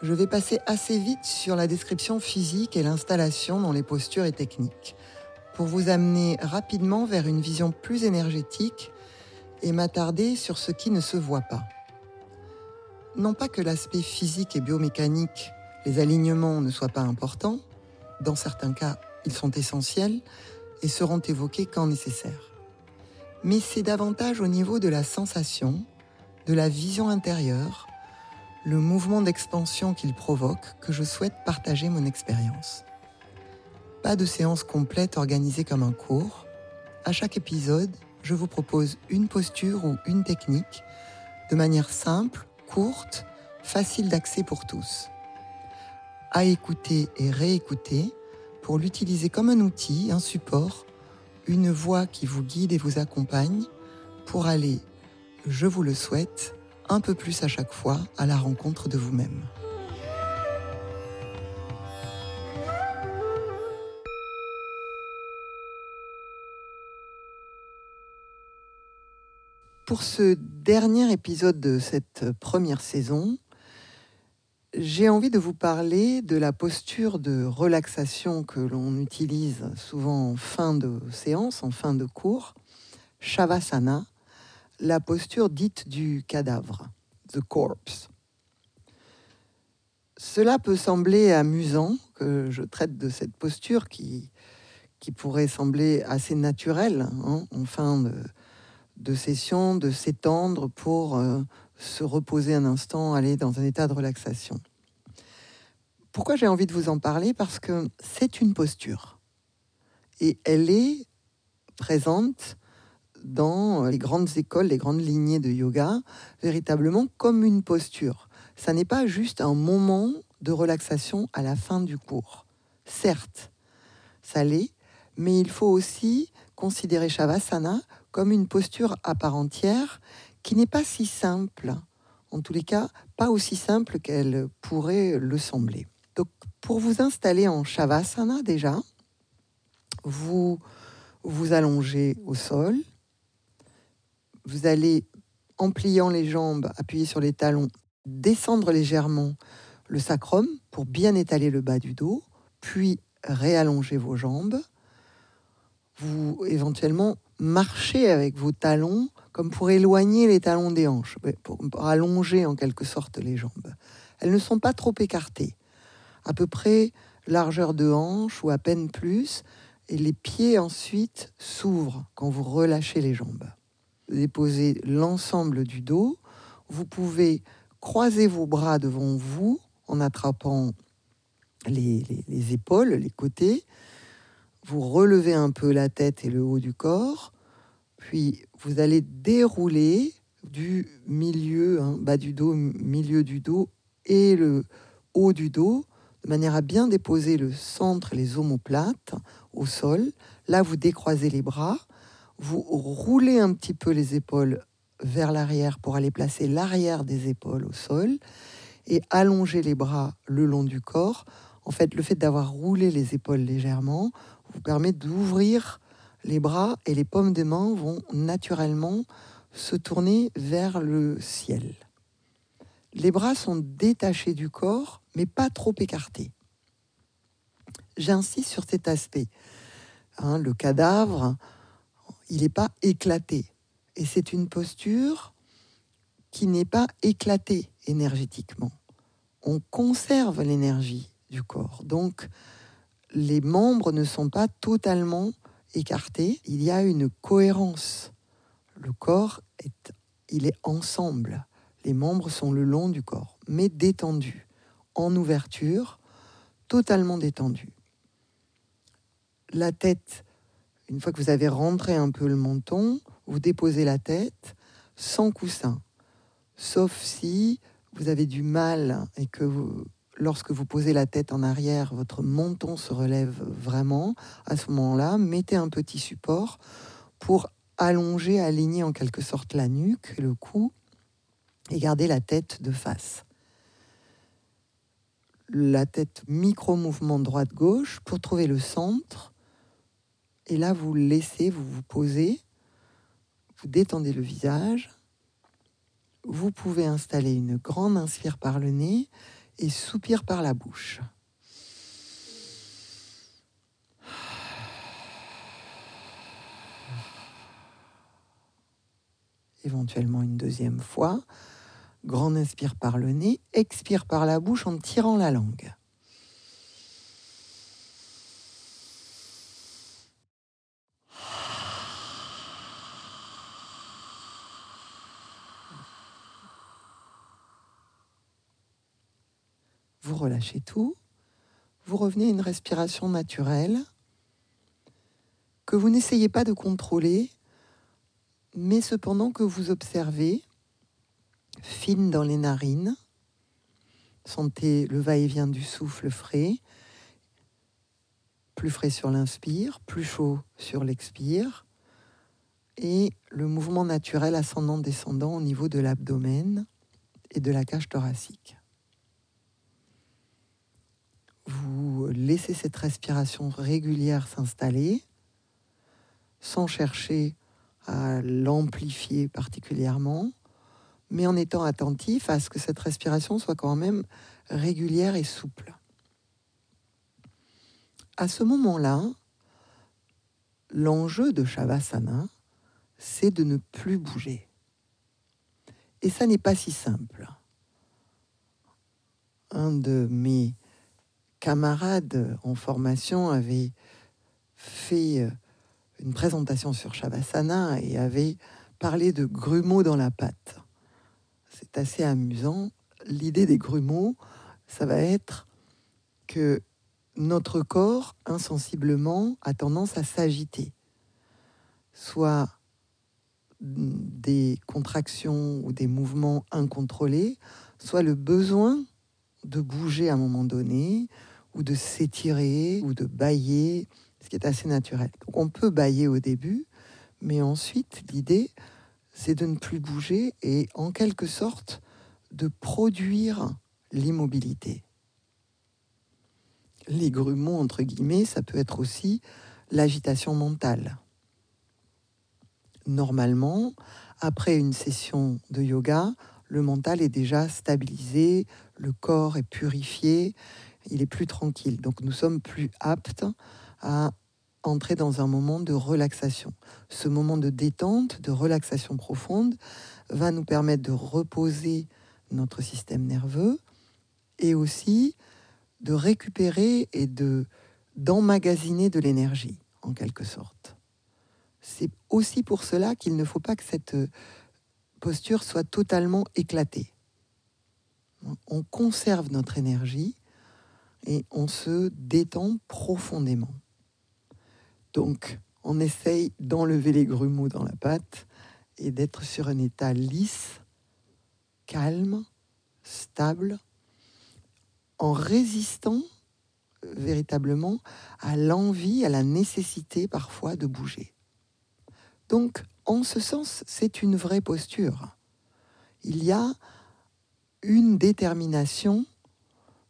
je vais passer assez vite sur la description physique et l'installation dans les postures et techniques, pour vous amener rapidement vers une vision plus énergétique et m'attarder sur ce qui ne se voit pas. Non pas que l'aspect physique et biomécanique, les alignements ne soient pas importants, dans certains cas ils sont essentiels et seront évoqués quand nécessaire. Mais c'est davantage au niveau de la sensation, de la vision intérieure, le mouvement d'expansion qu'il provoque que je souhaite partager mon expérience. Pas de séance complète organisée comme un cours. À chaque épisode, je vous propose une posture ou une technique de manière simple, courte, facile d'accès pour tous. À écouter et réécouter pour l'utiliser comme un outil, un support, une voix qui vous guide et vous accompagne pour aller, je vous le souhaite, un peu plus à chaque fois à la rencontre de vous-même. Pour ce dernier épisode de cette première saison, j'ai envie de vous parler de la posture de relaxation que l'on utilise souvent en fin de séance, en fin de cours, Shavasana, la posture dite du cadavre, the corpse. Cela peut sembler amusant que je traite de cette posture qui, qui pourrait sembler assez naturelle hein, en fin de, session, de s'étendre pour euh, se reposer un instant, aller dans un état de relaxation. Pourquoi j'ai envie de vous en parler? Parce que c'est une posture. Et elle est présente dans les grandes écoles, les grandes lignées de yoga, véritablement comme une posture. Ça n'est pas juste un moment de relaxation à la fin du cours. Certes, ça l'est, mais il faut aussi considérer Shavasana comme une posture à part entière qui n'est pas si simple, en tous les cas, pas aussi simple qu'elle pourrait le sembler. Donc, pour vous installer en Shavasana déjà, vous vous allongez au sol, vous allez, en pliant les jambes, appuyer sur les talons, descendre légèrement le sacrum pour bien étaler le bas du dos, puis réallonger vos jambes. Vous éventuellement marchez avec vos talons comme pour éloigner les talons des hanches, pour, allonger en quelque sorte les jambes. Elles ne sont pas trop écartées, à peu près largeur de hanche ou à peine plus, et les pieds ensuite s'ouvrent quand vous relâchez les jambes déposer l'ensemble du dos. Vous pouvez croiser vos bras devant vous en attrapant les, épaules, les côtés. Vous relevez un peu la tête et le haut du corps. Puis vous allez dérouler du milieu, hein, bas du dos, milieu du dos et le haut du dos, de manière à bien déposer le centre, les omoplates au sol. Là, vous décroisez les bras vous roulez un petit peu les épaules vers l'arrière pour aller placer l'arrière des épaules au sol et allonger les bras le long du corps. En fait, le fait d'avoir roulé les épaules légèrement vous permet d'ouvrir les bras et les paumes des mains vont naturellement se tourner vers le ciel. Les bras sont détachés du corps, mais pas trop écartés. J'insiste sur cet aspect. Hein, le cadavre, il n'est pas éclaté. Et c'est une posture qui n'est pas éclatée énergétiquement. On conserve l'énergie du corps. Donc, les membres ne sont pas totalement écartés. Il y a une cohérence. Le corps, est, il est ensemble. Les membres sont le long du corps, mais détendus, en ouverture, totalement détendus. La tête une fois que vous avez rentré un peu le menton, vous déposez la tête sans coussin. Sauf si vous avez du mal et que lorsque vous posez la tête en arrière, votre menton se relève vraiment. À ce moment-là, mettez un petit support pour allonger, aligner en quelque sorte la nuque, le cou, et garder la tête de face. La tête micro-mouvement droite-gauche pour trouver le centre. Et là, vous laissez, vous vous posez, vous détendez le visage. Vous pouvez installer une grande inspire par le nez et soupir par la bouche. Éventuellement une deuxième fois. Grande inspire par le nez, expire par la bouche en tirant la langue. Vous relâchez tout. Vous revenez à une respiration naturelle que vous n'essayez pas de contrôler, mais cependant que vous observez, fine dans les narines. Sentez le va-et-vient du souffle frais, plus frais sur l'inspire, plus chaud sur l'expire, et le mouvement naturel ascendant-descendant au niveau de l'abdomen et de la cage thoracique. Vous laissez cette respiration régulière s'installer sans chercher à l'amplifier particulièrement, mais en étant attentif à ce que cette respiration soit quand même régulière et souple. À ce moment-là, l'enjeu de Shavasana, c'est de ne plus bouger. Et ça n'est pas si simple. Un de mes camarade en formation avait fait euh, une présentation sur Shavasana et avait parlé de grumeaux dans la pâte. C'est assez amusant. L'idée des grumeaux, ça va être que notre corps, insensiblement, a tendance à s'agiter. Soit des contractions ou des mouvements incontrôlés, soit le besoin de bouger à un moment donné, ou de s'étirer, ou de bailler, ce qui est assez naturel. On peut bailler au début, mais ensuite l'idée, c'est de ne plus bouger et en quelque sorte de produire l'immobilité. Les grumeaux, entre guillemets, ça peut être aussi l'agitation mentale. Normalement, après une session de yoga, le mental est déjà stabilisé, le corps est purifié, il est plus tranquille. Donc nous sommes plus aptes à entrer dans un moment de relaxation. Ce moment de détente, de relaxation profonde, va nous permettre de reposer notre système nerveux et aussi de récupérer et de d'emmagasiner de l'énergie en quelque sorte. C'est aussi pour cela qu'il ne faut pas que cette posture soit totalement éclatée. On conserve notre énergie et on se détend profondément. Donc, on essaye d'enlever les grumeaux dans la pâte et d'être sur un état lisse, calme, stable, en résistant euh, véritablement à l'envie, à la nécessité parfois de bouger. Donc, en ce sens, c'est une vraie posture. Il y a une détermination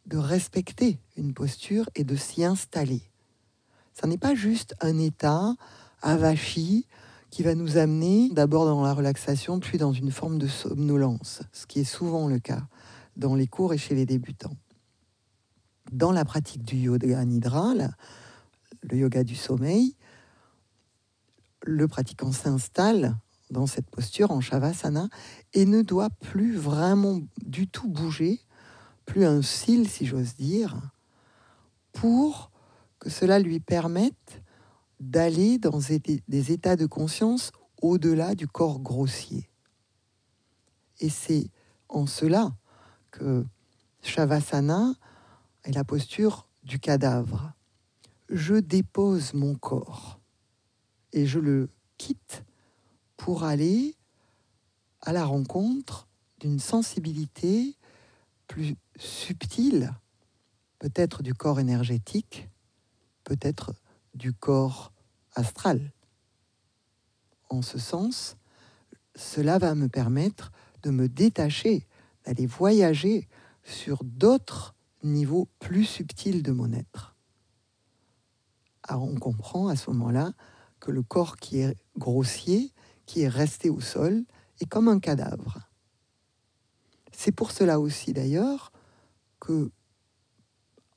de respecter une posture et de s'y installer. Ce n'est pas juste un état avachi qui va nous amener d'abord dans la relaxation, puis dans une forme de somnolence, ce qui est souvent le cas dans les cours et chez les débutants. Dans la pratique du yoga nidra, le yoga du sommeil, le pratiquant s'installe dans cette posture en shavasana et ne doit plus vraiment du tout bouger, plus un cil si j'ose dire, pour que cela lui permette d'aller dans des états de conscience au-delà du corps grossier. Et c'est en cela que Shavasana est la posture du cadavre. Je dépose mon corps et je le quitte pour aller à la rencontre d'une sensibilité plus subtile peut-être du corps énergétique, peut-être du corps astral. En ce sens, cela va me permettre de me détacher, d'aller voyager sur d'autres niveaux plus subtils de mon être. Alors on comprend à ce moment-là que le corps qui est grossier, qui est resté au sol, est comme un cadavre. C'est pour cela aussi d'ailleurs que,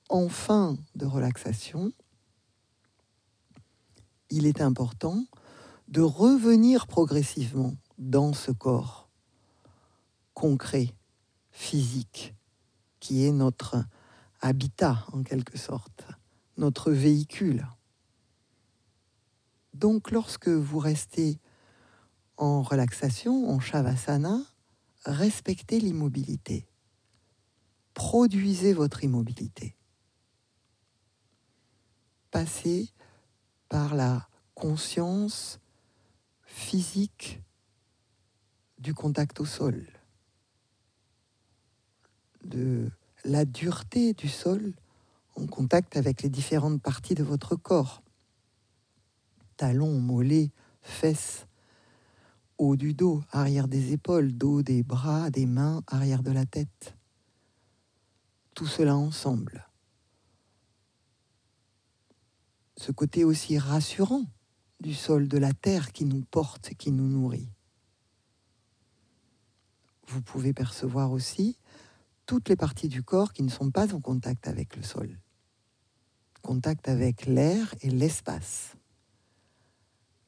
en fin de relaxation, il est important de revenir progressivement dans ce corps concret, physique, qui est notre habitat en quelque sorte, notre véhicule. Donc lorsque vous restez en relaxation, en shavasana, respectez l'immobilité. Produisez votre immobilité. Passez par la conscience physique du contact au sol, de la dureté du sol en contact avec les différentes parties de votre corps. Talons, mollets, fesses, du dos, arrière des épaules, dos des bras, des mains, arrière de la tête. Tout cela ensemble. Ce côté aussi rassurant du sol, de la terre qui nous porte, qui nous nourrit. Vous pouvez percevoir aussi toutes les parties du corps qui ne sont pas en contact avec le sol. Contact avec l'air et l'espace.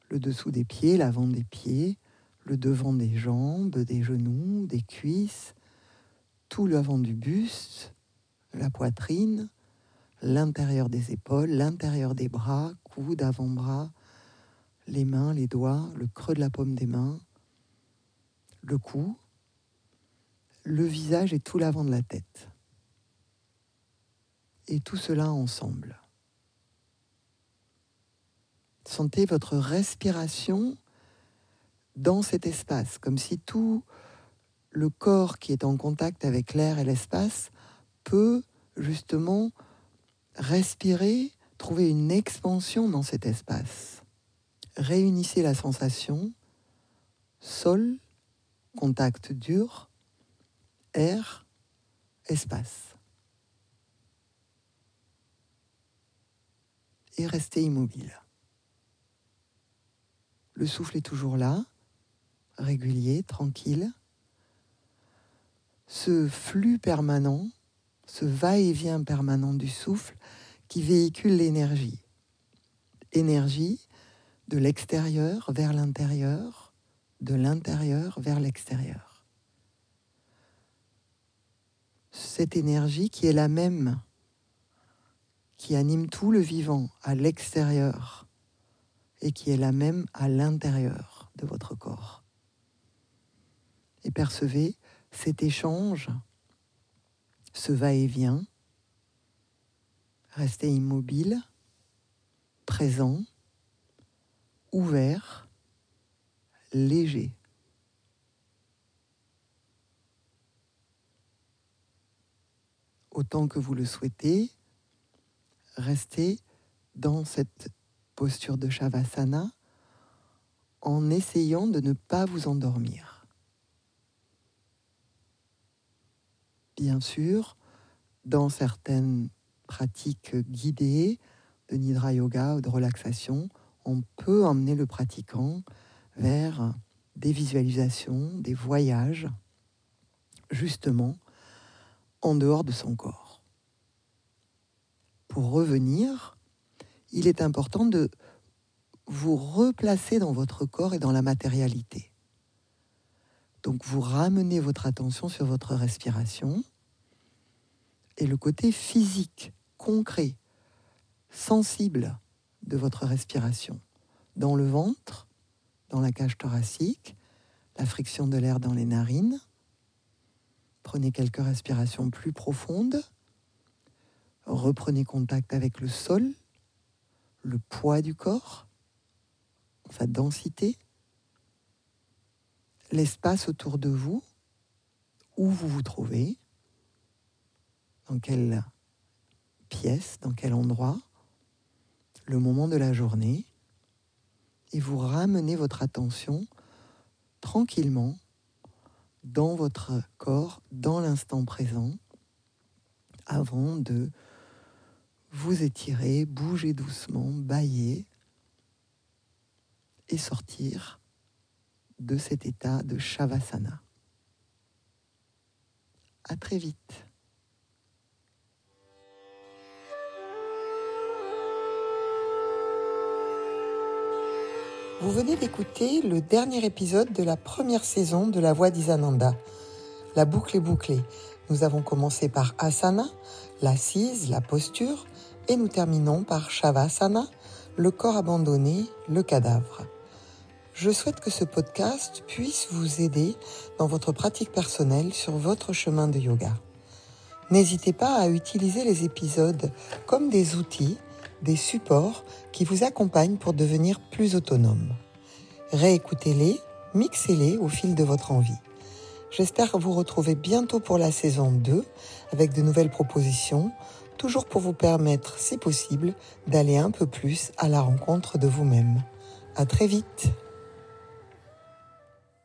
Le dessous des pieds, l'avant des pieds, le devant des jambes, des genoux, des cuisses, tout l'avant du buste, la poitrine, l'intérieur des épaules, l'intérieur des bras, coudes, avant-bras, les mains, les doigts, le creux de la paume des mains, le cou, le visage et tout l'avant de la tête. Et tout cela ensemble. Sentez votre respiration dans cet espace, comme si tout le corps qui est en contact avec l'air et l'espace peut justement respirer, trouver une expansion dans cet espace. Réunissez la sensation sol, contact dur, air, espace. Et restez immobile. Le souffle est toujours là régulier, tranquille. Ce flux permanent, ce va-et-vient permanent du souffle qui véhicule l'énergie. Énergie de l'extérieur vers l'intérieur, de l'intérieur vers l'extérieur. Cette énergie qui est la même, qui anime tout le vivant à l'extérieur et qui est la même à l'intérieur de votre corps et percevez cet échange, ce va-et-vient. Restez immobile, présent, ouvert, léger. Autant que vous le souhaitez, restez dans cette posture de Shavasana en essayant de ne pas vous endormir. Bien sûr, dans certaines pratiques guidées de Nidra Yoga ou de relaxation, on peut emmener le pratiquant vers des visualisations, des voyages, justement, en dehors de son corps. Pour revenir, il est important de vous replacer dans votre corps et dans la matérialité. Donc vous ramenez votre attention sur votre respiration et le côté physique, concret, sensible de votre respiration. Dans le ventre, dans la cage thoracique, la friction de l'air dans les narines. Prenez quelques respirations plus profondes. Reprenez contact avec le sol, le poids du corps, sa densité l'espace autour de vous, où vous vous trouvez, dans quel pièce, dans quel endroit, le moment de la journée, et vous ramenez votre attention tranquillement dans votre corps, dans l'instant présent, avant de vous étirer, bouger doucement, bailler et sortir de cet état de Shavasana. À très vite. Vous venez d'écouter le dernier épisode de la première saison de La Voix d'Isananda. La boucle est bouclée. Nous avons commencé par Asana, l'assise, la posture, et nous terminons par Shavasana, le corps abandonné, le cadavre. Je souhaite que ce podcast puisse vous aider dans votre pratique personnelle sur votre chemin de yoga. N'hésitez pas à utiliser les épisodes comme des outils des supports qui vous accompagnent pour devenir plus autonome. Réécoutez-les, mixez-les au fil de votre envie. J'espère vous retrouver bientôt pour la saison 2 avec de nouvelles propositions, toujours pour vous permettre, si possible, d'aller un peu plus à la rencontre de vous-même. À très vite!